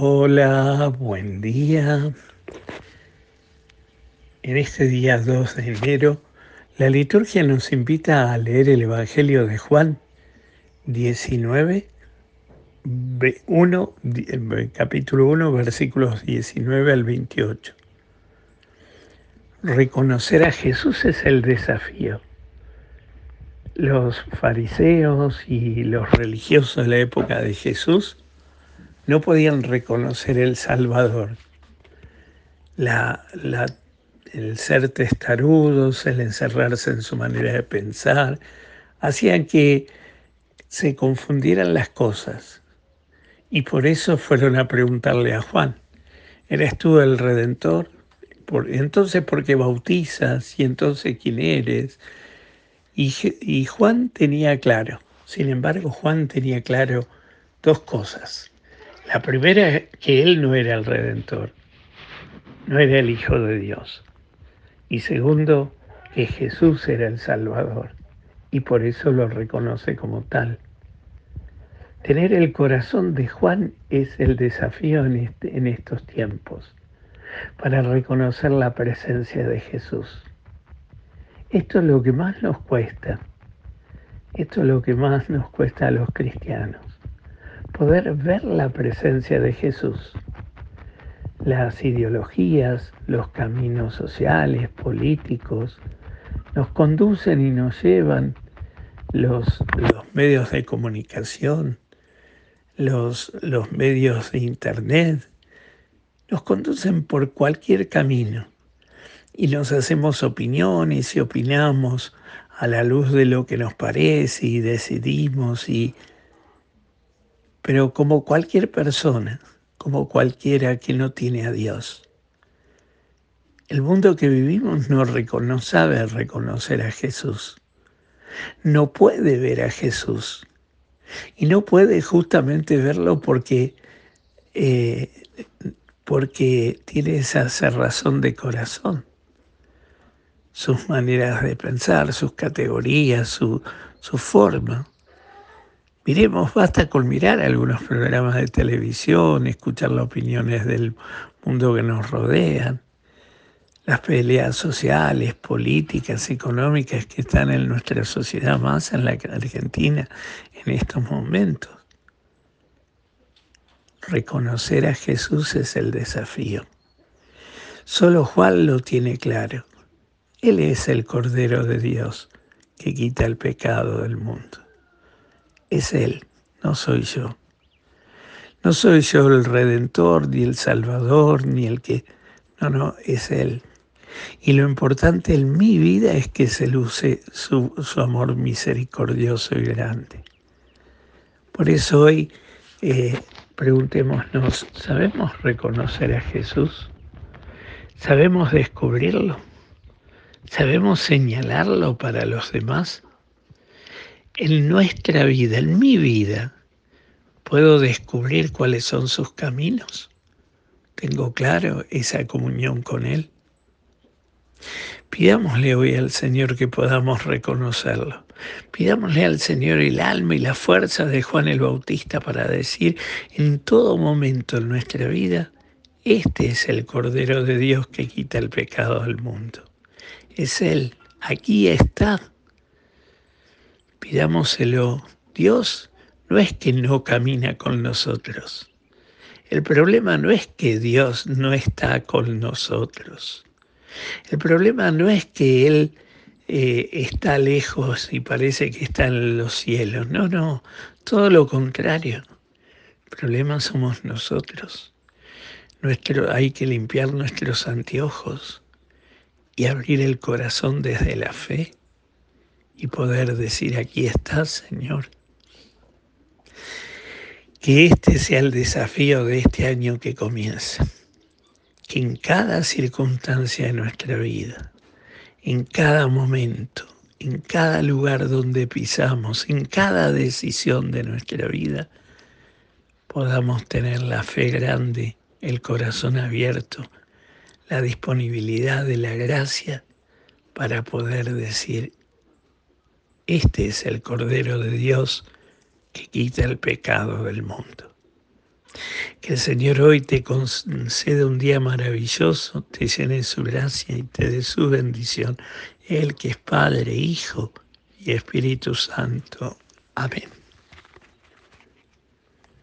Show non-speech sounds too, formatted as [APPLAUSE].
Hola, buen día. En este día 2 de enero, la liturgia nos invita a leer el Evangelio de Juan 19, 1, capítulo 1, versículos 19 al 28. Reconocer a Jesús es el desafío. Los fariseos y los religiosos de la época de Jesús no podían reconocer el Salvador. La, el ser testarudos, el encerrarse en su manera de pensar, hacían que se confundieran las cosas. Y por eso fueron a preguntarle a Juan, ¿eres tú el Redentor? Por, entonces, ¿por qué bautizas? ¿Y entonces quién eres? Y, y Juan tenía claro, sin embargo, Juan tenía claro dos cosas. La primera es que él no era el redentor, no era el Hijo de Dios. Y segundo, que Jesús era el Salvador y por eso lo reconoce como tal. Tener el corazón de Juan es el desafío en, este, en estos tiempos, para reconocer la presencia de Jesús. Esto es lo que más nos cuesta, esto es lo que más nos cuesta a los cristianos poder ver la presencia de Jesús. Las ideologías, los caminos sociales, políticos, nos conducen y nos llevan los, medios de comunicación, los medios de Internet, nos conducen por cualquier camino y nos hacemos opiniones y opinamos a la luz de lo que nos parece y decidimos y pero como cualquier persona, como cualquiera que no tiene a Dios. El mundo que vivimos no, sabe reconocer a Jesús. No puede ver a Jesús. Y no puede justamente verlo porque, eh, porque tiene esa cerrazón de corazón. Sus maneras de pensar, sus categorías, su, su forma. Miremos, [LAUGHS] basta con mirar algunos programas de televisión, escuchar las opiniones del mundo que nos rodean, las peleas sociales, políticas, económicas que están en nuestra sociedad, más en la Argentina en estos momentos. Reconocer a Jesús es el desafío. Solo Juan lo tiene claro. Él es el Cordero de Dios que quita el pecado del mundo es Él, no soy yo. No soy yo el redentor, ni el salvador, ni el que... No, no, es Él. Y lo importante en mi vida es que se luce su, su amor misericordioso y grande. Por eso hoy eh, preguntémonos, ¿sabemos reconocer a Jesús? ¿Sabemos descubrirlo? ¿Sabemos señalarlo para los demás? En nuestra vida, en mi vida, puedo descubrir cuáles son sus caminos. Tengo claro esa comunión con Él. Pidámosle hoy al Señor que podamos reconocerlo. Pidámosle al Señor el alma y la fuerza de Juan el Bautista para decir en todo momento en nuestra vida, este es el Cordero de Dios que quita el pecado del mundo. Es Él, aquí está pidámoselo. Dios no es que no camina con nosotros. El problema no es que Dios no está con nosotros. El problema no es que Él eh, está lejos y parece que está en los cielos. No, no, todo lo contrario. El problema somos nosotros. Nuestro, hay que limpiar nuestros anteojos y abrir el corazón desde la fe y poder decir, aquí estás, Señor. Que este sea el desafío de este año que comienza. Que en cada circunstancia de nuestra vida, en cada momento, en cada lugar donde pisamos, en cada decisión de nuestra vida, podamos tener la fe grande, el corazón abierto, la disponibilidad de la gracia para poder decir, este es el Cordero de Dios que quita el pecado del mundo. Que el Señor hoy te conceda un día maravilloso, te llene su gracia y te dé su bendición. Él que es Padre, Hijo y Espíritu Santo. Amén.